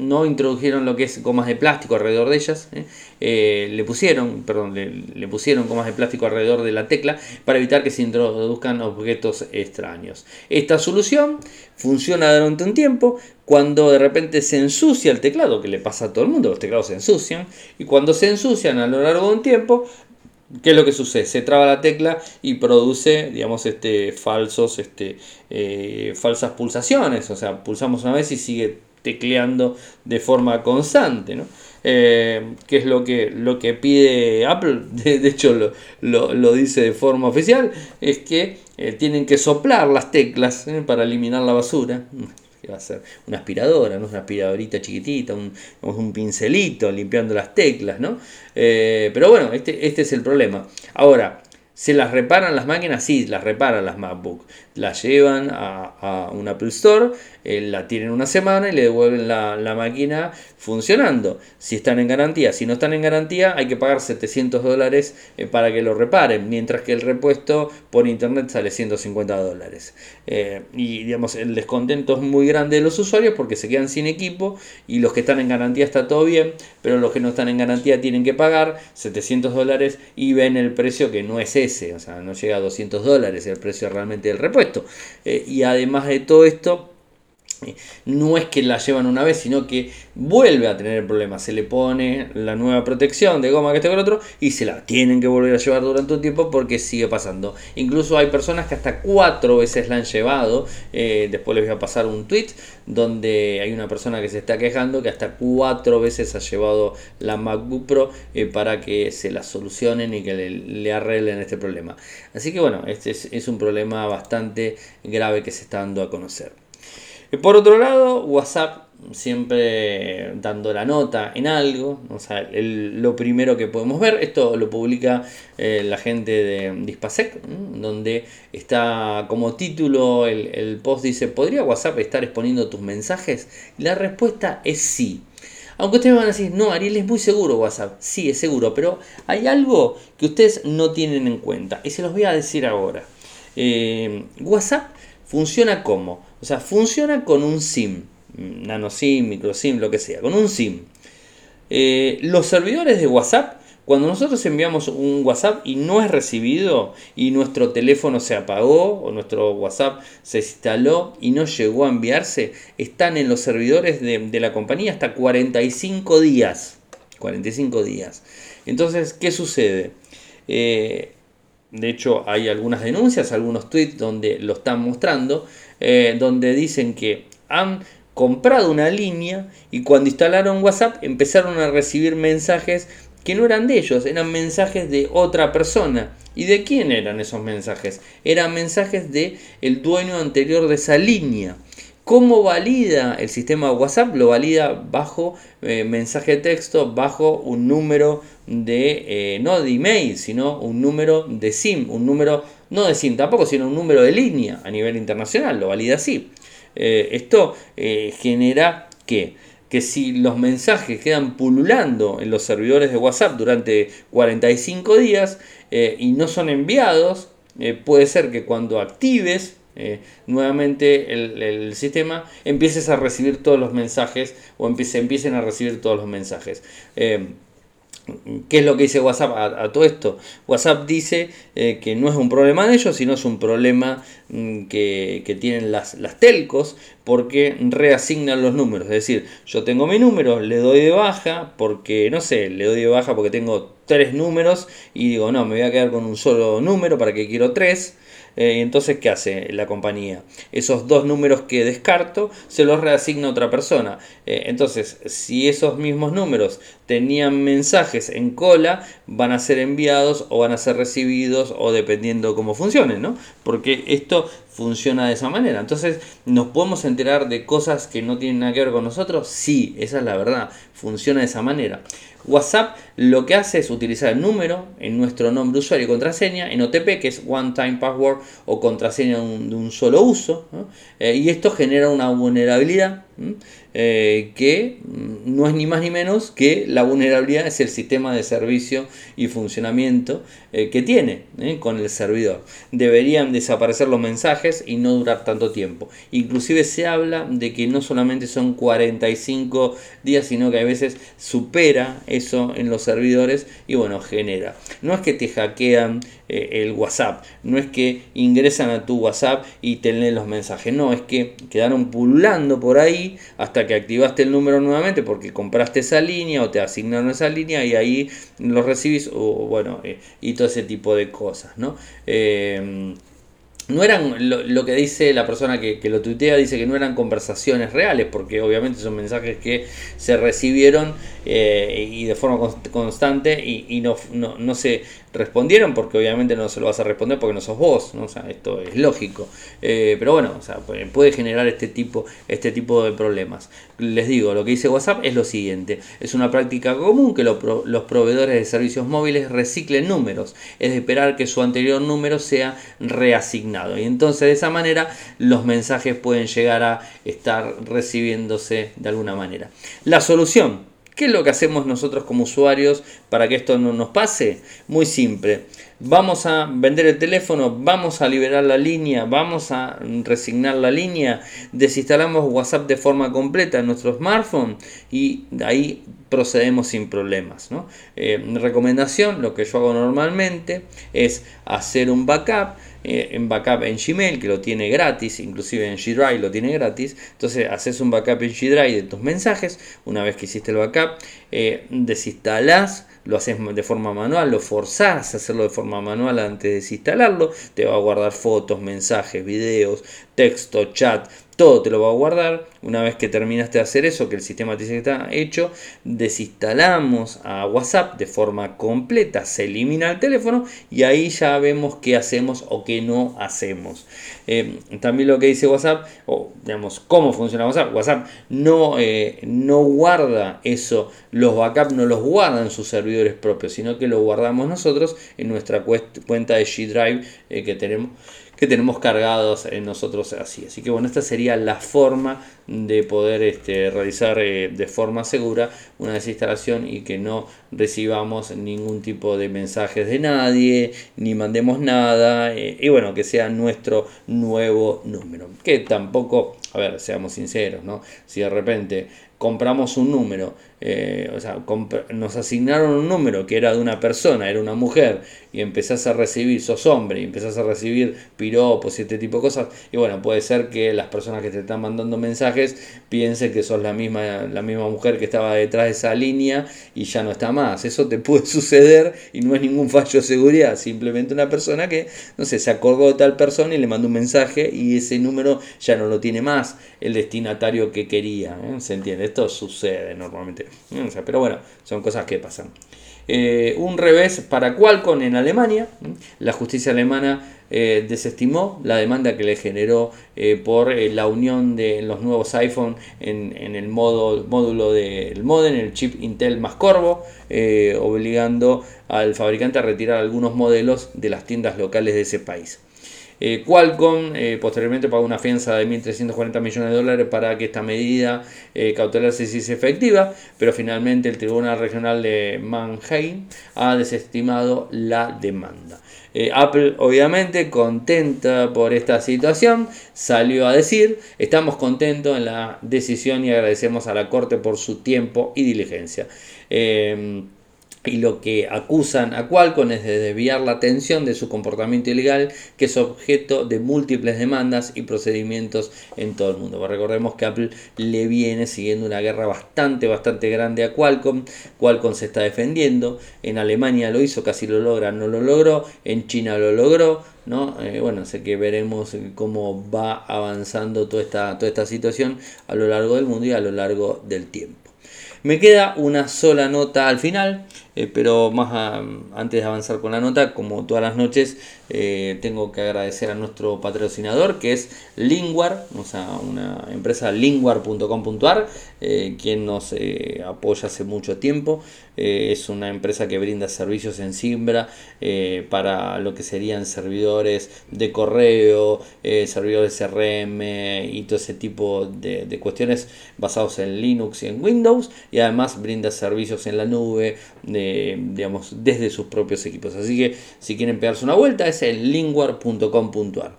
no introdujeron lo que es gomas de plástico alrededor de ellas, ¿eh? Eh, le pusieron, perdón, le, pusieron gomas de plástico alrededor de la tecla para evitar que se introduzcan objetos extraños. Esta solución funciona durante un tiempo, cuando de repente se ensucia el teclado, que le pasa a todo el mundo, los teclados se ensucian, y cuando se ensucian a lo largo de un tiempo, ¿Qué es lo que sucede? Se traba la tecla y produce, digamos, este, falsos, este, eh, falsas pulsaciones. O sea, pulsamos una vez y sigue tecleando de forma constante, ¿no? Eh, que es lo que, lo que pide Apple, <laughs> de, hecho lo, dice de forma oficial, es que eh, tienen que soplar las teclas para eliminar la basura <laughs> que va a ser una aspiradora, ¿no? una aspiradorita chiquitita, un, un pincelito limpiando las teclas, ¿no? Eh, pero bueno, este, este es el problema. Ahora, ¿Se las reparan las máquinas? Sí, las reparan las MacBook. Las llevan a, a un Apple Store eh, la tienen una semana y le devuelven la, máquina funcionando. Si están en garantía, si no están en garantía, hay que pagar 700 dólares eh, para que lo reparen, mientras que el repuesto por internet sale 150 dólares. Eh, y digamos, el descontento es muy grande de los usuarios porque se quedan sin equipo y los que están en garantía está todo bien, pero los que no están en garantía tienen que pagar 700 dólares y ven el precio que no es ese, o sea, no llega a 200 dólares el precio realmente del repuesto. y además de todo esto, no es que la llevan una vez, sino que vuelve a tener problemas. Se le pone la nueva protección de goma que está con otro y se la tienen que volver a llevar durante un tiempo porque sigue pasando. Incluso hay personas que hasta cuatro veces la han llevado. Eh, después les voy a pasar un tweet donde hay una persona que se está quejando que hasta cuatro veces ha llevado la MacBook Pro eh, para que se la solucionen y que le, arreglen este problema. Así que bueno, este es un problema bastante grave que se está dando a conocer. Por otro lado, WhatsApp siempre dando la nota en algo, o sea, lo primero que podemos ver, esto lo publica eh, la gente de Dispasec, donde está como título el, post dice, ¿podría WhatsApp estar exponiendo tus mensajes? la respuesta es sí. Aunque ustedes van a decir, no, Ariel es muy seguro WhatsApp. Sí, es seguro, pero hay algo que ustedes no tienen en cuenta y se los voy a decir ahora. Eh, WhatsApp funciona como o sea, funciona con un SIM, nano SIM, micro SIM, lo que sea, con un SIM. Eh, los servidores de WhatsApp, cuando nosotros enviamos un WhatsApp y no es recibido y nuestro teléfono se apagó o nuestro WhatsApp se instaló y no llegó a enviarse, están en los servidores de, la compañía hasta 45 días. 45 días. Entonces, ¿qué sucede? Eh, de hecho, hay algunas denuncias, algunos tweets donde lo están mostrando, eh, donde dicen que han comprado una línea y cuando instalaron WhatsApp empezaron a recibir mensajes que no eran de ellos, eran mensajes de otra persona. ¿Y de quién eran esos mensajes? Eran mensajes de el dueño anterior de esa línea. ¿Cómo valida el sistema WhatsApp? Lo valida bajo eh, mensaje de texto, bajo un número de, eh, no de email, sino un número de SIM, un número, no de SIM tampoco, sino un número de línea a nivel internacional, lo valida así. esto genera que que si los mensajes quedan pululando en los servidores de WhatsApp durante 45 días eh, y no son enviados, eh, puede ser que cuando actives eh, nuevamente el, sistema empieces a recibir todos los mensajes o empiecen a recibir todos los mensajes. ¿Qué es lo que dice WhatsApp a, todo esto? WhatsApp dice eh, que no es un problema de ellos, sino es un problema mm, que, tienen las, las, telcos porque reasignan los números. Es decir, yo tengo mi número, le doy de baja porque, no sé, le doy de baja porque tengo tres números y digo, no, me voy a quedar con un solo número para que quiero tres. Eh, entonces, ¿qué hace la compañía? Esos dos números que descarto se los reasigna a otra persona. Eh, entonces, si esos mismos números tenían mensajes en cola, van a ser enviados o van a ser recibidos o dependiendo cómo funcionen, ¿no? Porque esto funciona de esa manera. Entonces, ¿nos podemos enterar de cosas que no tienen nada que ver con nosotros? Sí, esa es la verdad. Funciona de esa manera. WhatsApp lo que hace es utilizar el número en nuestro nombre usuario y contraseña en OTP, que es One Time Password o contraseña de un, solo uso. Eh, y esto genera una vulnerabilidad eh, que no es ni más ni menos que la vulnerabilidad es el sistema de servicio y funcionamiento eh, que tiene eh, con el servidor. Deberían desaparecer los mensajes y no durar tanto tiempo. Inclusive se habla de que no solamente son 45 días, sino que a veces supera eso en los servidores y bueno, genera. No es que te hackean el WhatsApp, no es que ingresan a tu WhatsApp y te leen los mensajes, no, es que quedaron pululando por ahí hasta que activaste el número nuevamente porque compraste esa línea o te asignaron esa línea y ahí lo recibís o bueno eh, y todo ese tipo de cosas no eh, no eran lo, que dice la persona que, lo tuitea, dice que no eran conversaciones reales, porque obviamente son mensajes que se recibieron eh, y de forma constante y, no, no, se respondieron, porque obviamente no se lo vas a responder porque no sos vos, ¿no? O sea, esto es lógico. Eh, pero bueno, o sea, puede generar este tipo, este tipo de problemas. Les digo, lo que dice WhatsApp es lo siguiente, es una práctica común que los proveedores de servicios móviles reciclen números, es de esperar que su anterior número sea reasignado. Y entonces de esa manera los mensajes pueden llegar a estar recibiéndose de alguna manera. La solución, ¿qué es lo que hacemos nosotros como usuarios para que esto no nos pase? Muy simple. Vamos a vender el teléfono, vamos a liberar la línea, vamos a resignar la línea, desinstalamos WhatsApp de forma completa en nuestro smartphone y ahí procedemos sin problemas. Eh, recomendación, lo que yo hago normalmente es hacer un backup en backup en Gmail, que lo tiene gratis, inclusive en G Drive lo tiene gratis. Entonces haces un backup en G Drive de tus mensajes. Una vez que hiciste el backup, eh, desinstalás lo haces de forma manual, lo forzás a hacerlo de forma manual antes de desinstalarlo, te va a guardar fotos, mensajes, videos, texto, chat, todo te lo va a guardar. Una vez que terminaste de hacer eso, que el sistema te dice que está hecho, desinstalamos a WhatsApp de forma completa, se elimina el teléfono y ahí ya vemos qué hacemos o qué no hacemos. Eh, también lo que dice WhatsApp, o digamos, cómo funciona WhatsApp. WhatsApp no, eh, no guarda eso, los backups no los guardan sus servidores propios, sino que lo guardamos nosotros en nuestra cuenta de G Drive eh, que tenemos que tenemos cargados en nosotros así. Así que bueno, esta sería la forma de poder este, realizar eh, de forma segura una desinstalación y que no recibamos ningún tipo de mensajes de nadie, ni mandemos nada, eh, y bueno, que sea nuestro nuevo número. Que tampoco, a ver, seamos sinceros, ¿no? Si de repente compramos un número, eh, o sea, nos asignaron un número que era de una persona, era una mujer, y empezás a recibir, sos hombre, y empezás a recibir piropos y este tipo de cosas, y bueno, puede ser que las personas que te están mandando mensajes piensen que sos la misma, la misma mujer que estaba detrás de esa línea y ya no está más. Eso te <laughs> puede suceder y no es ningún fallo de seguridad, simplemente una persona que, no sé, se acordó de tal persona y le mandó un mensaje y ese número ya no lo tiene más el destinatario que quería, ¿eh? ¿se entiende? Esto sucede normalmente. pero bueno, son cosas que pasan. un revés para Qualcomm en Alemania. La justicia alemana eh, desestimó la demanda que le generó eh, por eh, la unión de los nuevos iPhone en, el módulo del modem, el chip Intel más Corvo, obligando al fabricante a retirar algunos modelos de las tiendas locales de ese país. Qualcomm posteriormente pagó una fianza de 1.340 millones de dólares para que esta medida cautelar se hiciese efectiva, pero finalmente el Tribunal Regional de Mannheim ha desestimado la demanda. Eh, Apple obviamente contenta por esta situación, salió a decir, estamos contentos en la decisión y agradecemos a la Corte por su tiempo y diligencia. Eh, y lo que acusan a Qualcomm es de desviar la atención de su comportamiento ilegal, que es objeto de múltiples demandas y procedimientos en todo el mundo. Pues recordemos que Apple le viene siguiendo una guerra bastante, bastante grande a Qualcomm. Qualcomm se está defendiendo. En Alemania lo hizo, casi lo logra, no lo logró. En China lo logró. ¿no? Eh, bueno, sé que veremos cómo va avanzando toda esta, toda esta situación a lo largo del mundo y a lo largo del tiempo. Me queda una sola nota al final, eh, pero más antes de avanzar con la nota, como todas las noches, eh, tengo que agradecer a nuestro patrocinador que es Linguar, o sea, una empresa linguar.com.ar, eh, quien nos apoya hace mucho tiempo. es una empresa que brinda servicios en Simbra para lo que serían servidores de correo, servidores CRM y todo ese tipo de, de cuestiones basados en Linux y en Windows y además brinda servicios en la nube, digamos, desde sus propios equipos. Así que si quieren pegarse una vuelta es en linguar.com.ar.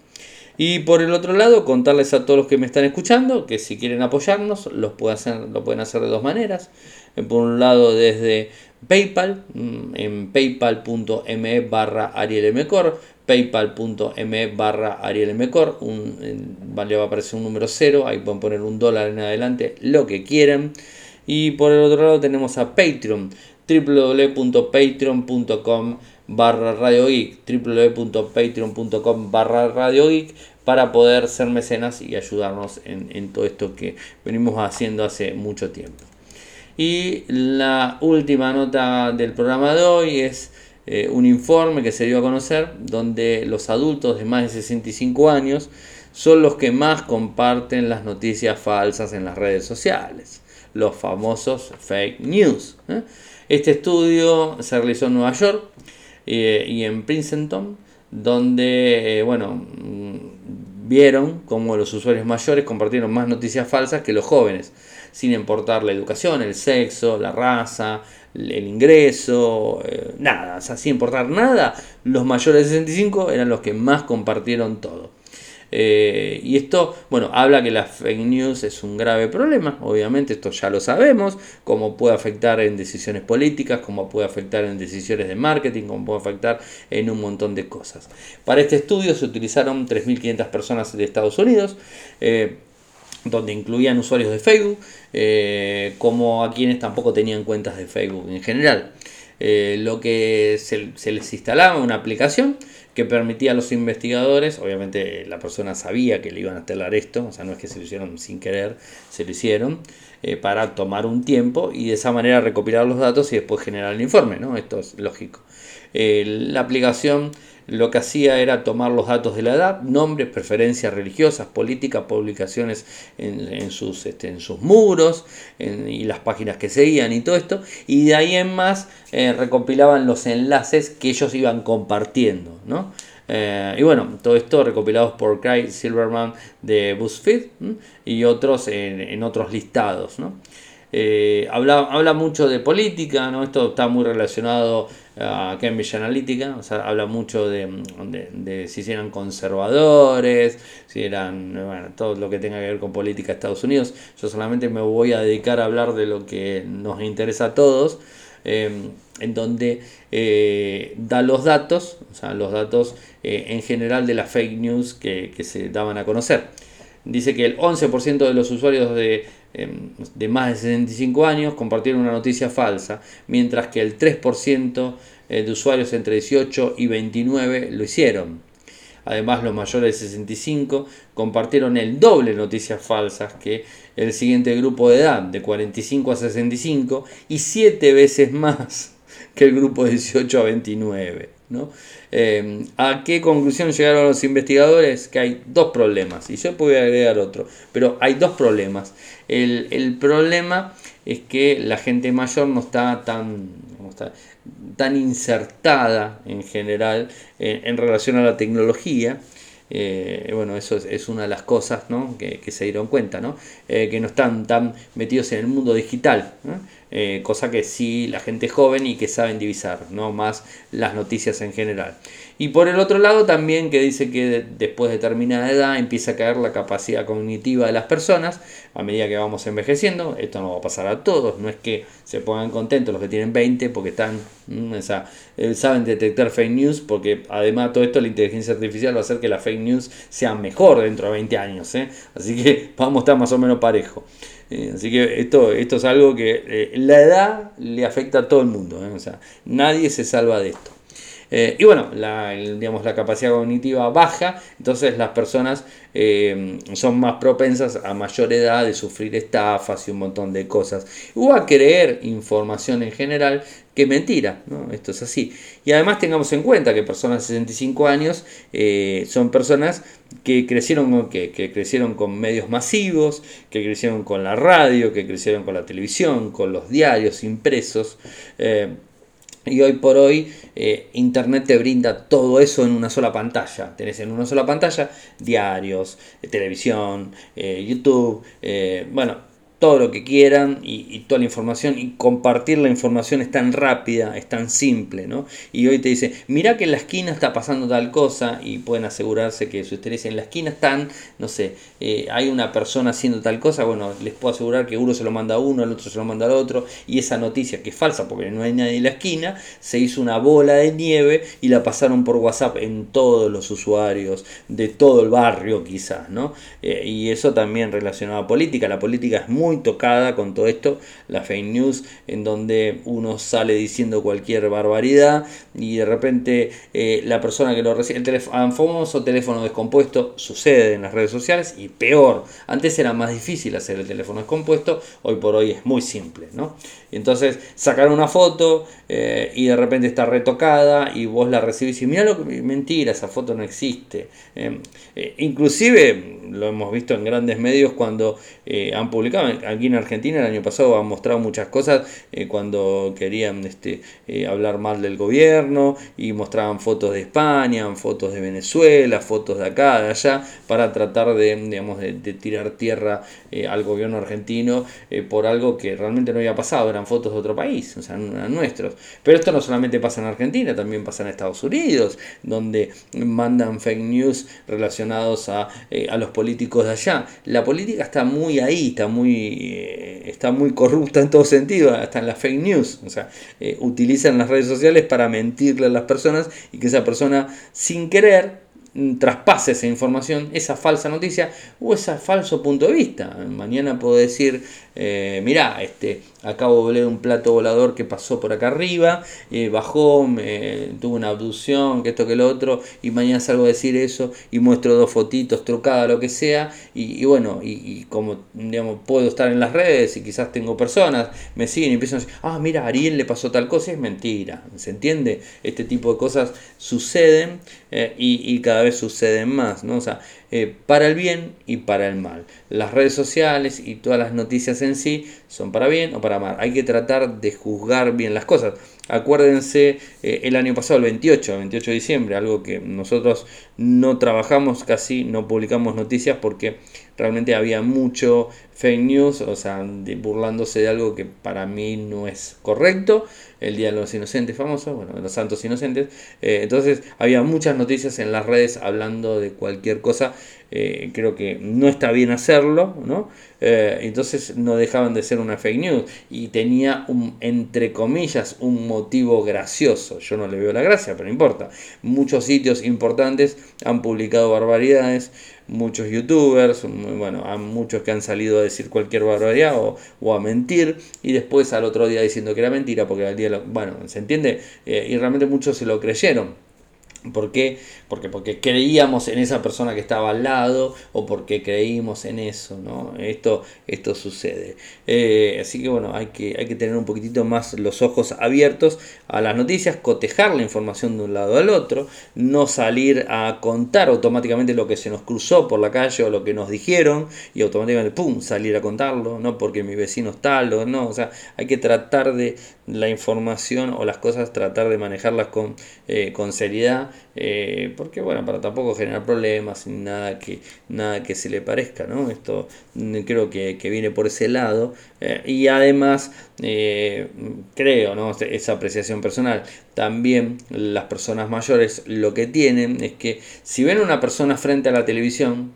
Y por el otro lado, contarles a todos los que me están escuchando que si quieren apoyarnos, los pueden hacer, lo pueden hacer de dos maneras. Eh, por un lado, desde PayPal, mm, en paypal.me barra arielmcor, paypal.me barra arielmcor, le va a aparecer un número cero, ahí pueden poner un dólar en adelante, lo que quieran. Y por el otro lado tenemos a Patreon, www.patreon.com barra Radio Geek, barra Radio para poder ser mecenas y ayudarnos en, todo esto que venimos haciendo hace mucho tiempo. Y la última nota del programa de hoy es eh, un informe que se dio a conocer donde los adultos de más de 65 años son los que más comparten las noticias falsas en las redes sociales los famosos fake news. ¿eh? Este estudio se realizó en Nueva York eh, y en Princeton, donde eh, bueno, mm, vieron cómo los usuarios mayores compartieron más noticias falsas que los jóvenes, sin importar la educación, el sexo, la raza, el ingreso, nada, o sea, sin importar nada, los mayores de 65 eran los que más compartieron todo. Eh, y esto, bueno, habla que la fake news es un grave problema, obviamente esto ya lo sabemos, cómo puede afectar en decisiones políticas, cómo puede afectar en decisiones de marketing, cómo puede afectar en un montón de cosas. Para este estudio se utilizaron 3.500 personas de Estados Unidos. Eh, donde incluían usuarios de Facebook, eh, como a quienes tampoco tenían cuentas de Facebook en general. lo que se, se les instalaba una aplicación que permitía a los investigadores, obviamente la persona sabía que le iban a telar esto, o sea, no es que se lo hicieron sin querer, se lo hicieron, eh, para tomar un tiempo y de esa manera recopilar los datos y después generar el informe, ¿no? Esto es lógico. Eh, la aplicación lo que hacía era tomar los datos de la edad, nombres, preferencias religiosas, políticas, publicaciones en, sus, este, en sus muros y las páginas que seguían y todo esto, y de ahí en más eh, recopilaban los enlaces que ellos iban compartiendo. ¿no? Eh, y bueno, todo esto recopilados por Craig Silverman de BuzzFeed y otros en, otros listados. ¿no? Eh, habla, habla, mucho de política, ¿no? esto está muy relacionado a Cambridge Analytica, o sea, habla mucho de, de, si eran conservadores, si eran, bueno, todo lo que tenga que ver con política de Estados Unidos. Yo solamente me voy a dedicar a hablar de lo que nos interesa a todos, em, en donde eh, da los datos, o sea, los datos eh, en general de las fake news que, que se daban a conocer. Dice que el 11% de los usuarios de Em, de más de 65 años compartieron una noticia falsa, mientras que el 3% eh, de usuarios entre 18 y 29 lo hicieron. Además, los mayores de 65 compartieron el doble de noticias falsas que el siguiente grupo de edad, de 45 a 65, y 7 veces más <laughs> que el grupo 18 a 29. ¿No? Eh, ¿A qué conclusión llegaron los investigadores? Que hay dos problemas, y yo puedo agregar otro, pero hay dos problemas. El, problema es que la gente mayor no está tan, tan insertada en general en relación a la tecnología eh, bueno, eso es, una de las cosas que, se dieron cuenta, ¿no? Eh, que no están tan metidos en el mundo digital, eh, cosa que sí la gente joven y que saben divisar, no más las noticias en general. Y por el otro lado también que dice que después de determinada edad empieza a caer la capacidad cognitiva de las personas a medida que vamos envejeciendo. Esto no va a pasar a todos, no es que se pongan contentos los que tienen 20 porque están, mm, eh, saben detectar fake news porque además de todo esto la inteligencia artificial va a hacer que la fake news sea mejor dentro de 20 años. ¿eh? Así que <laughs> vamos a estar más o menos parejo. Eh, así que esto, esto es algo que la edad le afecta a todo el mundo. O sea, nadie se salva de esto. Eh, y bueno, la, digamos, la capacidad cognitiva baja, entonces las personas eh, son más propensas a mayor edad de sufrir estafas y un montón de cosas. O a creer información en general que mentira, ¿no? Esto es así. Y además tengamos en cuenta que personas de 65 años eh, son personas que crecieron, que, que, crecieron con medios masivos, que crecieron con la radio, que crecieron con la televisión, con los diarios impresos. Y hoy por hoy eh, Internet te brinda todo eso en una sola pantalla. Tenés en una sola pantalla diarios, eh, televisión, eh, YouTube, bueno, todo lo que quieran y, toda la información y compartir la información es tan rápida, es tan simple, ¿no? Y hoy te dice, mira que en la esquina está pasando tal cosa y pueden asegurarse que si ustedes en la esquina están, no sé, eh, hay una persona haciendo tal cosa, bueno, les puedo asegurar que uno se lo manda a uno, el otro se lo manda al otro y esa noticia que es falsa porque no hay nadie en la esquina, se hizo una bola de nieve y la pasaron por WhatsApp en todos los usuarios de todo el barrio quizás, ¿no? Eh, y eso también relacionado a política, la política es muy tocada con todo esto, la fake news, en donde uno sale diciendo cualquier barbaridad y de repente eh, la persona que lo recibe, el teléfono, famoso teléfono descompuesto, sucede en las redes sociales y peor, antes era más difícil hacer el teléfono descompuesto, hoy por hoy es muy simple, ¿no? Entonces sacar una foto eh, y de repente está retocada y vos la recibís y mira lo que mentira, esa foto no existe. Eh, inclusive lo hemos visto en grandes medios cuando han publicado, aquí en Argentina el año pasado han mostrado muchas cosas eh, cuando querían este, eh, hablar mal del gobierno y mostraban fotos de España, fotos de Venezuela, fotos de acá, de allá, para tratar de, digamos, de, tirar tierra eh, al gobierno argentino por algo que realmente no había pasado, fotos de otro país, o sea, nuestros. Pero esto no solamente pasa en Argentina, también pasa en Estados Unidos, donde mandan fake news relacionados a, a los políticos de allá. La política está muy ahí, está muy eh, está muy corrupta en todo sentido, hasta en las fake news. O sea, eh, utilizan las redes sociales para mentirle a las personas y que esa persona sin querer traspase esa información, esa falsa noticia o ese falso punto de vista. Mañana puedo decir, eh, mirá, este, acabo de ver un plato volador que pasó por acá arriba, eh, bajó, tuvo una abducción, que esto que lo otro, y mañana salgo a decir eso y muestro dos fotitos trucadas, lo que sea, y, bueno, y, como digamos, puedo estar en las redes y quizás tengo personas, me siguen y empiezan a decir, ah, mira, a Ariel le pasó tal cosa, es mentira, ¿se entiende? Este tipo de cosas suceden eh, y, y, cada vez suceden más, ¿no? O sea, eh, para el bien y para el mal. Las redes sociales y todas las noticias en sí son para bien o para mal. Hay que tratar de juzgar bien las cosas. Acuérdense eh, el año pasado, el 28, 28 de diciembre, algo que nosotros no trabajamos casi, no publicamos noticias porque realmente había mucho fake news, o sea, burlándose de algo que para mí no es correcto, el Día de los Inocentes famoso, bueno, los Santos Inocentes, eh, entonces había muchas noticias en las redes hablando de cualquier cosa, eh, creo que no está bien hacerlo, ¿no? Eh, entonces no dejaban de ser una fake news y tenía un, entre comillas, un motivo gracioso, yo no le veo la gracia, pero no importa, muchos sitios importantes han publicado barbaridades, muchos youtubers, bueno, muchos que han salido a decir cualquier barbaridad o, a mentir y después al otro día diciendo que era mentira porque al día, bueno, ¿se entiende? Eh, y realmente muchos se lo creyeron. ¿Por qué? Porque, porque creíamos en esa persona que estaba al lado o porque creímos en eso, ¿no? Esto, esto sucede. Eh, así que bueno, hay que, hay que tener un poquitito más los ojos abiertos a las noticias, cotejar la información de un lado al otro, no salir a contar automáticamente lo que se nos cruzó por la calle o lo que nos dijeron y automáticamente, ¡pum!, salir a contarlo, no porque mi vecino es tal o no, o sea, hay que tratar de la información o las cosas, tratar de manejarlas con, eh, con seriedad eh, porque bueno, para tampoco generar problemas, nada que, nada que se le parezca, ¿no? Esto mm, creo que, viene por ese lado. Eh, y además, eh, creo, ¿no? Esa apreciación personal. También las personas mayores lo que tienen es que si ven una persona frente a la televisión,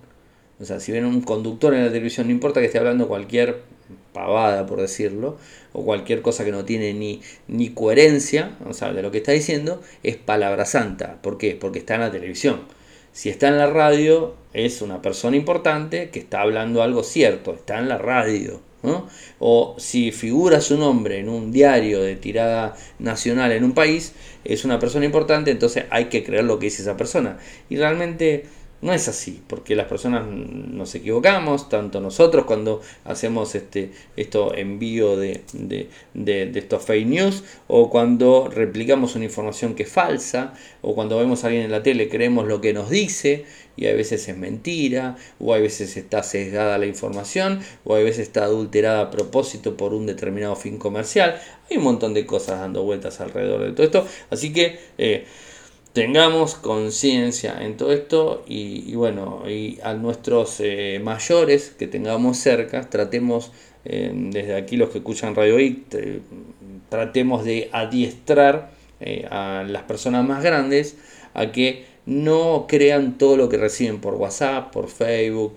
o sea, si ven un conductor en la televisión, no importa que esté hablando cualquier pavada, por decirlo, o cualquier cosa que no tiene ni, ni coherencia, o sea, de lo que está diciendo, es palabra santa. ¿Por qué? Porque está en la televisión. Si está en la radio, es una persona importante que está hablando algo cierto, está en la radio. O si figura su nombre en un diario de tirada nacional en un país, es una persona importante, entonces hay que creer lo que dice esa persona. Y realmente no es así, porque las personas nos equivocamos, tanto nosotros cuando hacemos este, esto envío de, de, estos fake news, o cuando replicamos una información que es falsa, o cuando vemos a alguien en la tele creemos lo que nos dice, y a veces es mentira, o a veces está sesgada la información, o a veces está adulterada a propósito por un determinado fin comercial. Hay un montón de cosas dando vueltas alrededor de todo esto, así que... Eh, tengamos conciencia en todo esto y, bueno, y a nuestros eh, mayores que tengamos cerca, tratemos, eh, desde aquí los que escuchan Radio I, tratemos de adiestrar eh, a las personas más grandes a que no crean todo lo que reciben por WhatsApp, por Facebook,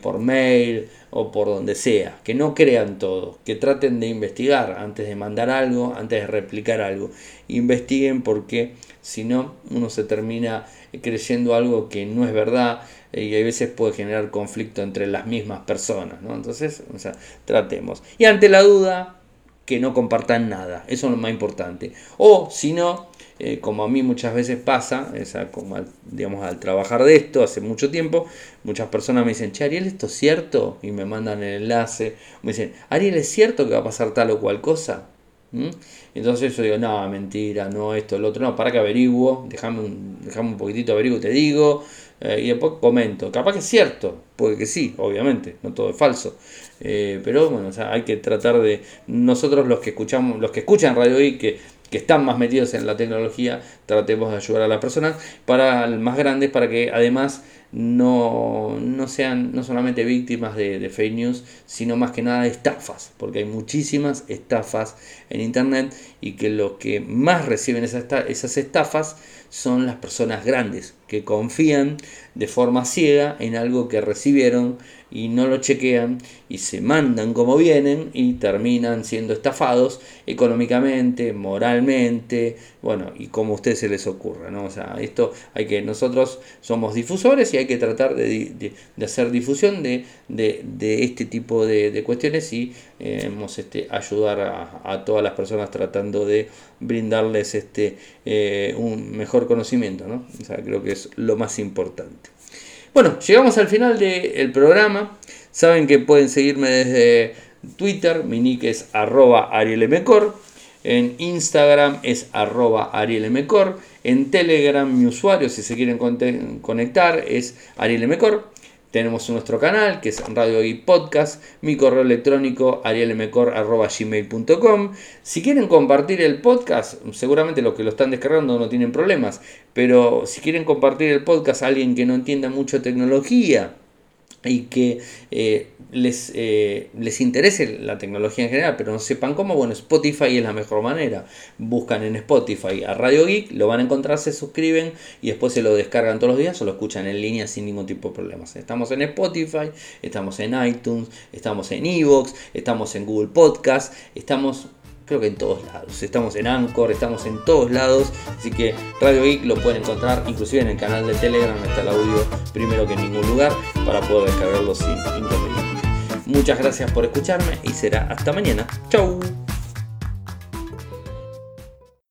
por mail o por donde sea. Que no crean todo, que traten de investigar antes de mandar algo, antes de replicar algo. Investiguen porque si no, uno se termina creyendo algo que no es verdad eh, y a veces puede generar conflicto entre las mismas personas. ¿no? Entonces, o sea, tratemos. Y ante la duda, que no compartan nada. Eso es lo más importante. O si no, eh, como a mí muchas veces pasa, como al, digamos, al trabajar de esto hace mucho tiempo, muchas personas me dicen, che, Ariel, ¿esto es cierto? Y me mandan el enlace. Me dicen, Ariel, ¿es cierto que va a pasar tal o cual cosa? ¿Mm? Entonces yo digo, no, mentira, no, esto, el otro, no, para que averiguo, déjame un, un poquitito averiguo, te digo, eh, y después comento. Capaz que es cierto, puede que sí, obviamente, no todo es falso. Eh, pero bueno, o sea, hay que tratar de, nosotros los que escuchamos, los que escuchan Radio I, que que están más metidos en la tecnología, tratemos de ayudar a las personas para más grandes, para que además no, sean no solamente víctimas de, fake news, sino más que nada de estafas, porque hay muchísimas estafas en Internet y que los que más reciben esas, esas estafas son las personas grandes, que confían de forma ciega en algo que recibieron y no lo chequean y se mandan como vienen y terminan siendo estafados económicamente, moralmente, bueno, y como a ustedes se les ocurra, ¿no? O sea, esto hay que, nosotros somos difusores y hay que tratar de, hacer difusión de, este tipo de, cuestiones y eh, este, ayudar a, todas las personas tratando de brindarles este, eh, un mejor conocimiento, ¿no? Creo que es lo más importante. Bueno, llegamos al final del programa. Saben que pueden seguirme desde Twitter, mi nick es arroba arielmcor. En Instagram es arroba arielmcor. En Telegram mi usuario, si se quieren conectar, es arielmcor. Tenemos nuestro canal que es Radio y Podcast, mi correo electrónico arielmecor.gmail.com. Si quieren compartir el podcast, seguramente los que lo están descargando no tienen problemas, pero si quieren compartir el podcast a alguien que no entienda mucho tecnología, y que eh, les, eh, les interese la tecnología en general, pero no sepan cómo, bueno, Spotify es la mejor manera. Buscan en Spotify a Radio Geek, lo van a encontrar, se suscriben y después se lo descargan todos los días o lo escuchan en línea sin ningún tipo de problemas. Estamos en Spotify, estamos en iTunes, estamos en Evox, estamos en Google Podcast, estamos creo que en todos lados. Estamos en Anchor, estamos en todos lados. Así que Radio Geek lo pueden encontrar inclusive en el canal de Telegram. Está el audio primero que en ningún lugar para poder descargarlo sin inconveniente. Muchas gracias por escucharme y será hasta mañana. Chau.